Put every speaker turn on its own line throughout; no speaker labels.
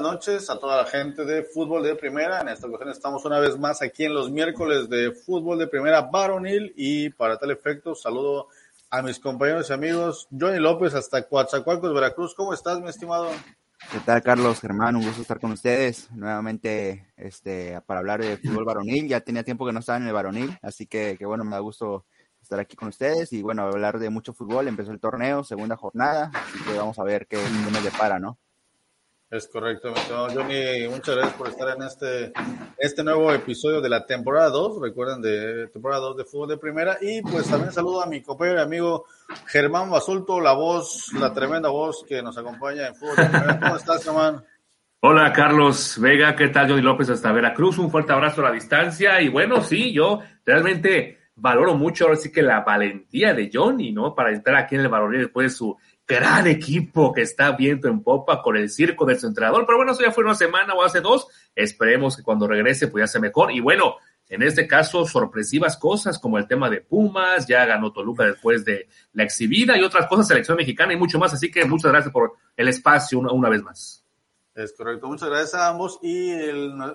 Noches a toda la gente de Fútbol de Primera. En esta ocasión estamos una vez más aquí en los miércoles de Fútbol de Primera Baronil y para tal efecto saludo a mis compañeros y amigos Johnny López hasta Coatzacoalcos, Veracruz. ¿Cómo estás, mi estimado?
¿Qué tal, Carlos Germán? Un gusto estar con ustedes nuevamente este, para hablar de fútbol varonil. Ya tenía tiempo que no estaba en el varonil, así que, que bueno, me da gusto estar aquí con ustedes y bueno, hablar de mucho fútbol. Empezó el torneo, segunda jornada, así que vamos a ver qué, qué nos depara, ¿no?
Es correcto, Johnny. Muchas gracias por estar en este, este nuevo episodio de la temporada 2. Recuerden, de temporada 2 de fútbol de primera. Y pues también saludo a mi compañero y amigo Germán Basulto, la voz, la tremenda voz que nos acompaña en fútbol de primera. ¿Cómo estás, Germán?
Hola, Carlos Vega. ¿Qué tal, Johnny López, hasta Veracruz? Un fuerte abrazo a la distancia. Y bueno, sí, yo realmente valoro mucho ahora sí que la valentía de Johnny, ¿no? Para entrar aquí en el valor después de su gran equipo que está viendo en popa con el circo del su entrenador. Pero bueno, eso ya fue una semana o hace dos. Esperemos que cuando regrese pues ya sea mejor. Y bueno, en este caso, sorpresivas cosas como el tema de Pumas, ya ganó Toluca después de la exhibida y otras cosas, selección mexicana y mucho más. Así que muchas gracias por el espacio una, vez más.
Es correcto, muchas gracias a ambos. Y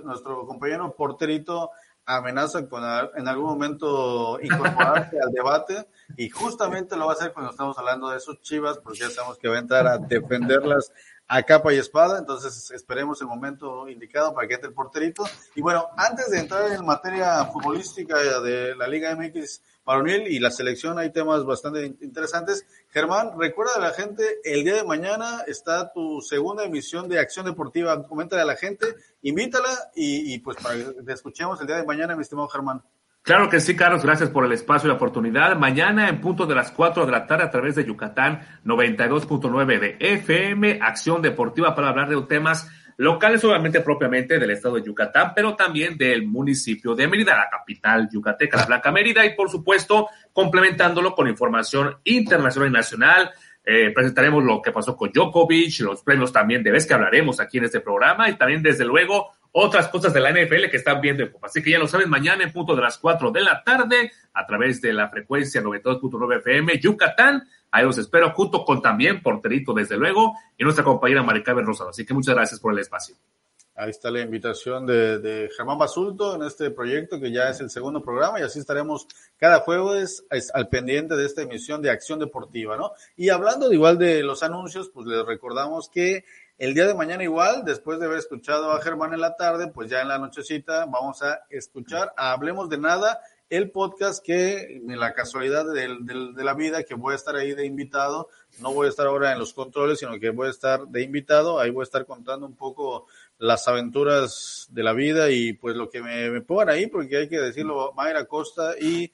nuestro compañero porterito amenaza con en algún momento incorporarse al debate y justamente lo va a hacer cuando estamos hablando de esos chivas porque ya sabemos que va a entrar a defenderlas a capa y espada, entonces esperemos el momento indicado para que entre el porterito. Y bueno, antes de entrar en materia futbolística de la Liga MX varonil y la selección, hay temas bastante interesantes. Germán, recuerda a la gente, el día de mañana está tu segunda emisión de Acción Deportiva. Coméntale a la gente, invítala y, y pues para que te escuchemos el día de mañana, mi estimado Germán.
Claro que sí, Carlos, gracias por el espacio y la oportunidad. Mañana en punto de las 4 de la tarde a través de Yucatán 92.9 de FM, Acción Deportiva para hablar de temas locales, obviamente propiamente del estado de Yucatán, pero también del municipio de Mérida, la capital yucateca, la Blanca Mérida, y por supuesto complementándolo con información internacional y nacional. Eh, presentaremos lo que pasó con Djokovic, los premios también de vez que hablaremos aquí en este programa y también desde luego otras cosas de la NFL que están viendo en Copa. Así que ya lo saben, mañana en punto de las 4 de la tarde, a través de la frecuencia 92.9 FM, Yucatán. Ahí los espero, junto con también Porterito, desde luego, y nuestra compañera Maricaben Rosado. Así que muchas gracias por el espacio.
Ahí está la invitación de, Germán Basulto en este proyecto que ya es el segundo programa y así estaremos cada jueves al pendiente de esta emisión de Acción Deportiva, ¿no? Y hablando de igual de los anuncios, pues les recordamos que el día de mañana igual, después de haber escuchado a Germán en la tarde, pues ya en la nochecita vamos a escuchar Hablemos de Nada, el podcast que, en la casualidad de, de, la vida, que voy a estar ahí de invitado, no voy a estar ahora en los controles, sino que voy a estar de invitado, ahí voy a estar contando un poco las aventuras de la vida y pues lo que me, me pongan ahí, porque hay que decirlo, Mayra Costa y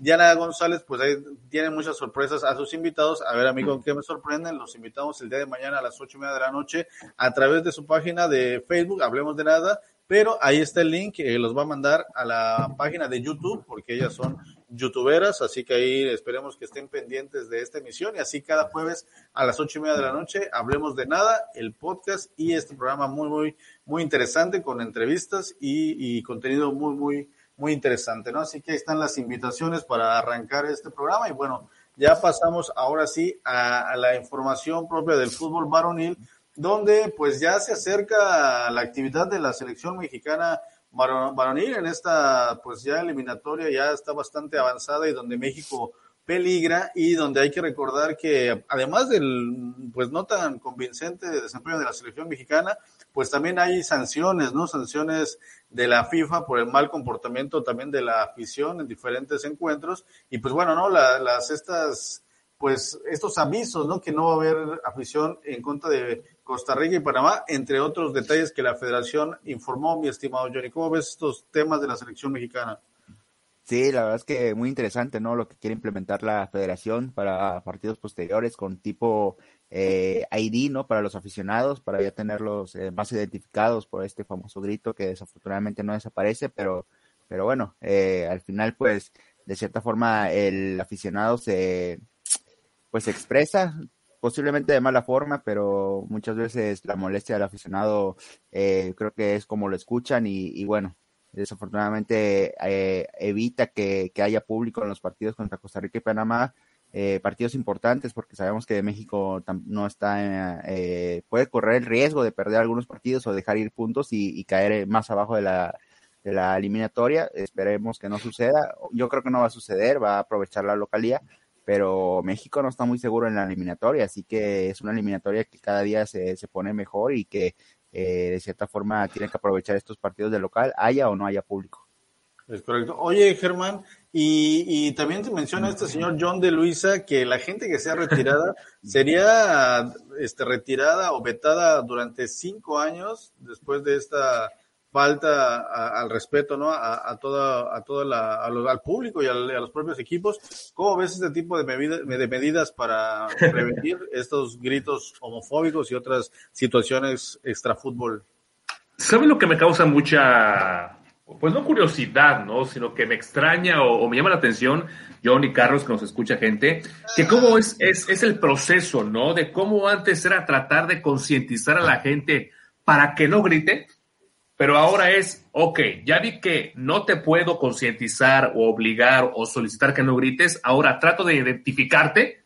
Diana González, pues ahí tiene muchas sorpresas a sus invitados. A ver, amigo, ¿qué me sorprenden? Los invitamos el día de mañana a las ocho y media de la noche a través de su página de Facebook, Hablemos de Nada, pero ahí está el link, que los va a mandar a la página de YouTube, porque ellas son youtuberas, así que ahí esperemos que estén pendientes de esta emisión y así cada jueves a las ocho y media de la noche hablemos de nada, el podcast y este programa muy, muy, muy interesante con entrevistas y contenido muy, muy muy interesante, ¿no? Así que ahí están las invitaciones para arrancar este programa y bueno, ya pasamos ahora sí a, la información propia del fútbol varonil, donde pues ya se acerca la actividad de la selección mexicana varonil en esta pues ya eliminatoria ya está bastante avanzada y donde México peligra y donde hay que recordar que además del pues no tan convincente desempeño de la selección mexicana, pues también hay sanciones, ¿no? Sanciones de la FIFA por el mal comportamiento también de la afición en diferentes encuentros. Y pues bueno, ¿no? las, estas, pues estos avisos, ¿no? Que no va a haber afición en contra de Costa Rica y Panamá, entre otros detalles que la federación informó, mi estimado Johnny. ¿Cómo ves estos temas de la selección mexicana?
Sí, la verdad es que muy interesante, ¿no? Lo que quiere implementar la federación para partidos posteriores con tipo eh, ID, ¿no? Para los aficionados, para ya tenerlos eh, más identificados por este famoso grito que desafortunadamente no desaparece, pero, pero bueno, eh, al final, pues, de cierta forma, el aficionado se, pues, expresa, posiblemente de mala forma, pero muchas veces la molestia del aficionado eh, creo que es como lo escuchan y, y bueno, desafortunadamente eh, evita que, haya público en los partidos contra Costa Rica y Panamá, eh, partidos importantes porque sabemos que México no está, eh, puede correr el riesgo de perder algunos partidos o dejar ir puntos y, caer más abajo de la, de la eliminatoria. Esperemos que no suceda. Yo creo que no va a suceder, va a aprovechar la localía, pero México no está muy seguro en la eliminatoria, así que es una eliminatoria que cada día se, se pone mejor y que eh, de cierta forma tienen que aprovechar estos partidos de local, haya o no haya público.
Es correcto. Oye, Germán, y, y también te menciona este señor John de Luisa que la gente que sea retirada sería este, retirada o vetada durante cinco años después de esta falta al respeto, ¿no? A, a toda, a toda la, al público y a, los propios equipos. ¿Cómo ves este tipo de, de medidas para prevenir estos gritos homofóbicos y otras situaciones extrafútbol?
¿Sabe lo que me causa mucha, pues no curiosidad, ¿no? Sino que me extraña o, me llama la atención, John y Carlos, que nos escucha gente, que cómo es, es, es el proceso, ¿no? De cómo antes era tratar de concientizar a la gente para que no grite pero ahora es, ok, ya vi que no te puedo concientizar o obligar o solicitar que no grites, ahora trato de identificarte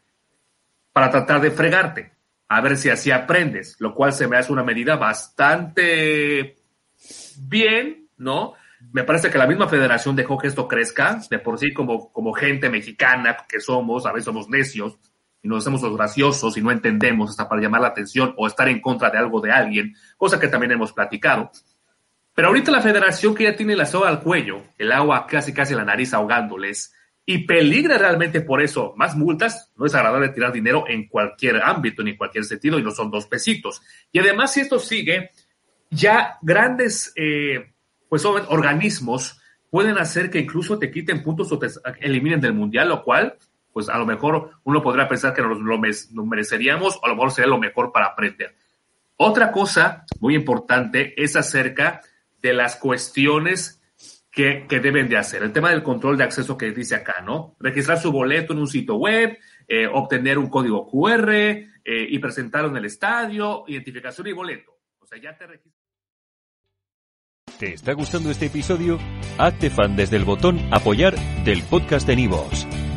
para tratar de fregarte, a ver si así aprendes, lo cual se me hace una medida bastante bien, ¿no? Me parece que la misma federación dejó que esto crezca, de por sí como, como gente mexicana que somos, a veces somos necios y nos hacemos los graciosos y no entendemos hasta para llamar la atención o estar en contra de algo de alguien, cosa que también hemos platicado. Pero ahorita la federación que ya tiene la soga al cuello, el agua casi casi la nariz ahogándoles, y peligra realmente por eso más multas, no es agradable tirar dinero en cualquier ámbito ni en cualquier sentido, y no son dos pesitos. Y además, si esto sigue, ya grandes eh, pues, organismos pueden hacer que incluso te quiten puntos o te eliminen del mundial, lo cual, pues a lo mejor uno podría pensar que nos lo, mereceríamos, o a lo mejor sería lo mejor para aprender. Otra cosa muy importante es acerca de las cuestiones que, deben de hacer. El tema del control de acceso que dice acá, ¿no? Registrar su boleto en un sitio web, eh, obtener un código QR eh, y presentarlo en el estadio, identificación y boleto. O sea, ya te registras.
¿Te está gustando este episodio? Hazte fan desde el botón apoyar del podcast de Nivos.